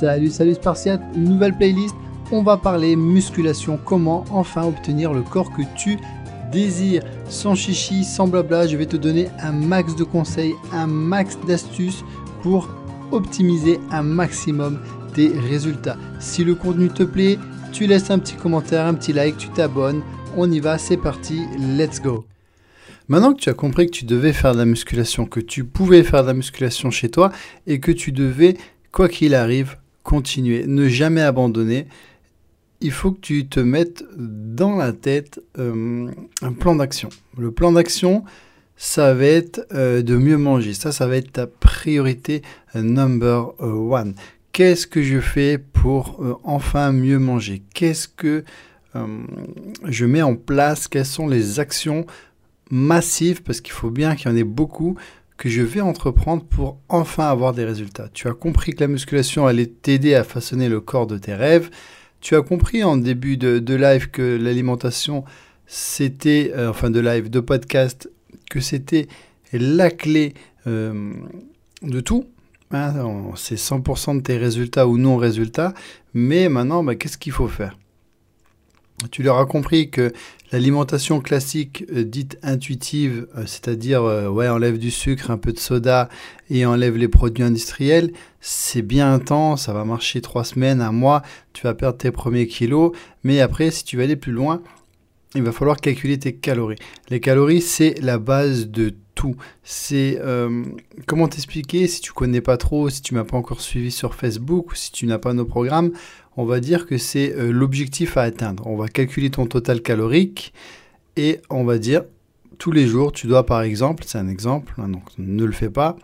Salut, salut Spartiate, nouvelle playlist. On va parler musculation, comment enfin obtenir le corps que tu désires. Sans chichi, sans blabla, je vais te donner un max de conseils, un max d'astuces pour optimiser un maximum tes résultats. Si le contenu te plaît, tu laisses un petit commentaire, un petit like, tu t'abonnes. On y va, c'est parti, let's go. Maintenant que tu as compris que tu devais faire de la musculation, que tu pouvais faire de la musculation chez toi et que tu devais, quoi qu'il arrive, continuer, ne jamais abandonner, il faut que tu te mettes dans la tête euh, un plan d'action. Le plan d'action, ça va être euh, de mieux manger. Ça, ça va être ta priorité euh, number one. Qu'est-ce que je fais pour enfin mieux manger? Qu'est-ce que je mets en place? Quelles sont les actions massive, parce qu'il faut bien qu'il y en ait beaucoup, que je vais entreprendre pour enfin avoir des résultats. Tu as compris que la musculation allait t'aider à façonner le corps de tes rêves. Tu as compris en début de, live que l'alimentation, c'était, euh, enfin de live, de podcast, que c'était la clé euh, de tout. Hein, c'est 100% de tes résultats ou non résultats. Mais maintenant, bah, qu'est-ce qu'il faut faire? Tu leur as compris que l'alimentation classique euh, dite intuitive, euh, c'est-à-dire euh, enlève du sucre, un peu de soda et enlève les produits industriels, c'est bien intense, ça va marcher trois semaines, un mois, tu vas perdre tes premiers kilos, mais après, si tu veux aller plus loin, il va falloir calculer tes calories. Les calories, c'est la base de C'est comment t'expliquer si tu connais pas trop, si tu m'as pas encore suivi sur Facebook si tu n'as pas nos programmes? On va dire que c'est euh, l'objectif à atteindre. On va calculer ton total calorique et on va dire tous les jours, tu dois par exemple, c'est un exemple, hein, donc ne le fais pas,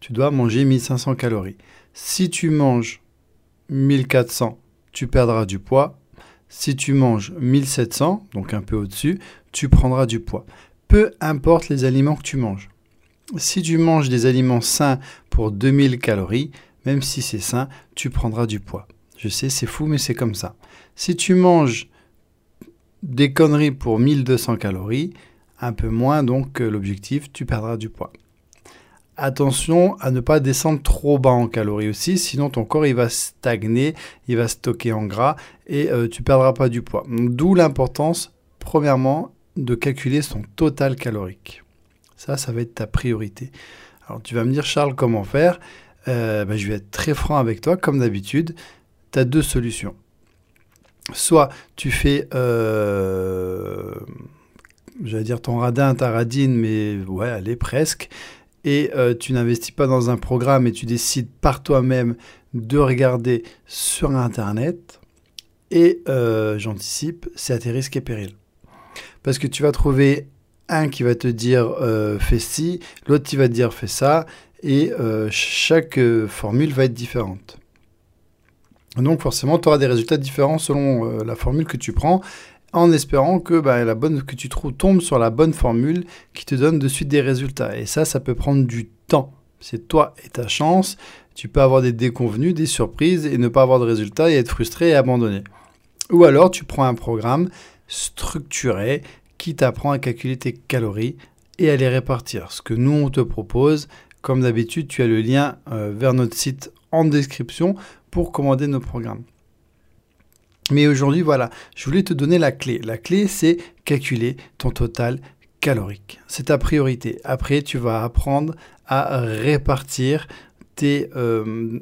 tu dois manger 1500 calories. Si tu manges 1400, tu perdras du poids. Si tu manges 1700, donc un peu au-dessus, tu prendras du poids. Peu importe les aliments que tu manges. Si tu manges des aliments sains pour 2000 calories, même si c'est sain, tu prendras du poids. Je sais, c'est fou, mais c'est comme ça. Si tu manges des conneries pour 1200 calories, un peu moins donc l'objectif, tu perdras du poids. Attention à ne pas descendre trop bas en calories aussi, sinon ton corps il va stagner, il va stocker en gras et euh, tu perdras pas du poids. D'où l'importance, premièrement, de calculer son total calorique. Ça, ça va être ta priorité. Alors tu vas me dire Charles comment faire euh, ben, Je vais être très franc avec toi comme d'habitude tu as deux solutions. Soit tu fais, euh, j'allais dire ton radin, ta radine, mais ouais, allez, presque, et euh, tu n'investis pas dans un programme et tu décides par toi-même de regarder sur Internet, et j'anticipe, c'est à tes risques et périls. Parce que tu vas trouver un qui va te dire fais ci, l'autre qui va te dire fais ça, et chaque formule va être différente. Donc forcément, tu auras des résultats différents selon euh, la formule que tu prends, en espérant que bah, la bonne que tu trouves tombe sur la bonne formule qui te donne de suite des résultats. Et ça, ça peut prendre du temps. C'est toi et ta chance. Tu peux avoir des déconvenus, des surprises et ne pas avoir de résultats et être frustré et abandonné. Ou alors, tu prends un programme structuré qui t'apprend à calculer tes calories et à les répartir. Ce que nous, on te propose, comme d'habitude, tu as le lien euh, vers notre site en description pour commander nos programmes. Mais aujourd'hui, voilà, je voulais te donner la clé. La clé, c'est calculer ton total calorique. C'est ta priorité. Après, tu vas apprendre à répartir tes, euh,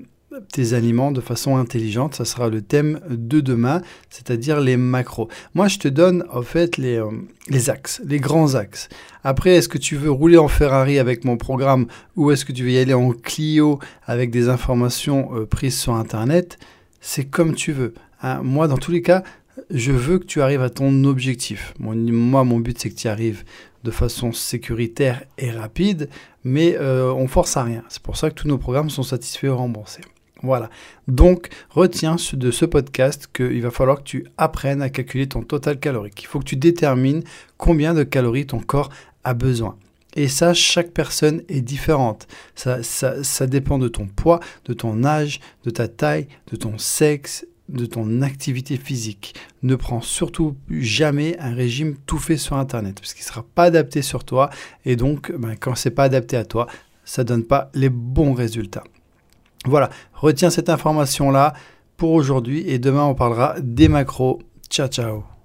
tes aliments de façon intelligente. Ça sera le thème de demain, c'est-à-dire les macros. Moi, je te donne en fait les, euh, les axes, les grands axes. Après, est-ce que tu veux rouler en Ferrari avec mon programme ou est-ce que tu veux y aller en Clio avec des informations euh, prises sur Internet? C'est comme tu veux. Hein. Moi, dans tous les cas, je veux que tu arrives à ton objectif. moi, mon but, c'est que tu arrives de façon sécuritaire et rapide, mais euh, on force à rien. C'est pour ça que tous nos programmes sont satisfaits et remboursés. Voilà. Donc, retiens de ce podcast qu'il va falloir que tu apprennes à calculer ton total calorique. Il faut que tu détermines combien de calories ton corps a besoin. Et ça, chaque personne est différente. Ça, ça, dépend de ton poids, de ton âge, de ta taille, de ton sexe, de ton activité physique. Ne prends surtout jamais un régime tout fait sur Internet, parce qu'il ne sera pas adapté sur toi. Et donc, ben, quand c'est pas adapté à toi, ça donne pas les bons résultats. Voilà, retiens cette information-là pour aujourd'hui et demain on parlera des macros. Ciao ciao